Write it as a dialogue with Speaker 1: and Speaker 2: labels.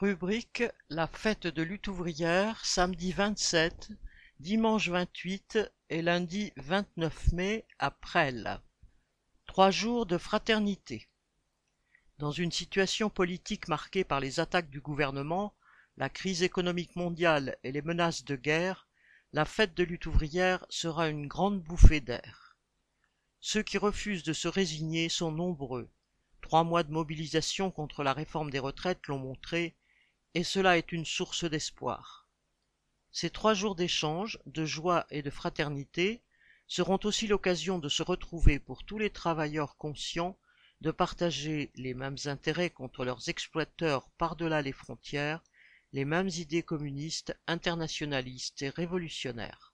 Speaker 1: Rubrique La fête de lutte ouvrière, samedi 27, dimanche 28 et lundi 29 mai à Presles. Trois jours de fraternité. Dans une situation politique marquée par les attaques du gouvernement, la crise économique mondiale et les menaces de guerre, la fête de lutte ouvrière sera une grande bouffée d'air. Ceux qui refusent de se résigner sont nombreux. Trois mois de mobilisation contre la réforme des retraites l'ont montré, et cela est une source d'espoir. Ces trois jours d'échange, de joie et de fraternité seront aussi l'occasion de se retrouver pour tous les travailleurs conscients de partager les mêmes intérêts contre leurs exploiteurs par-delà les frontières, les mêmes idées communistes, internationalistes et révolutionnaires.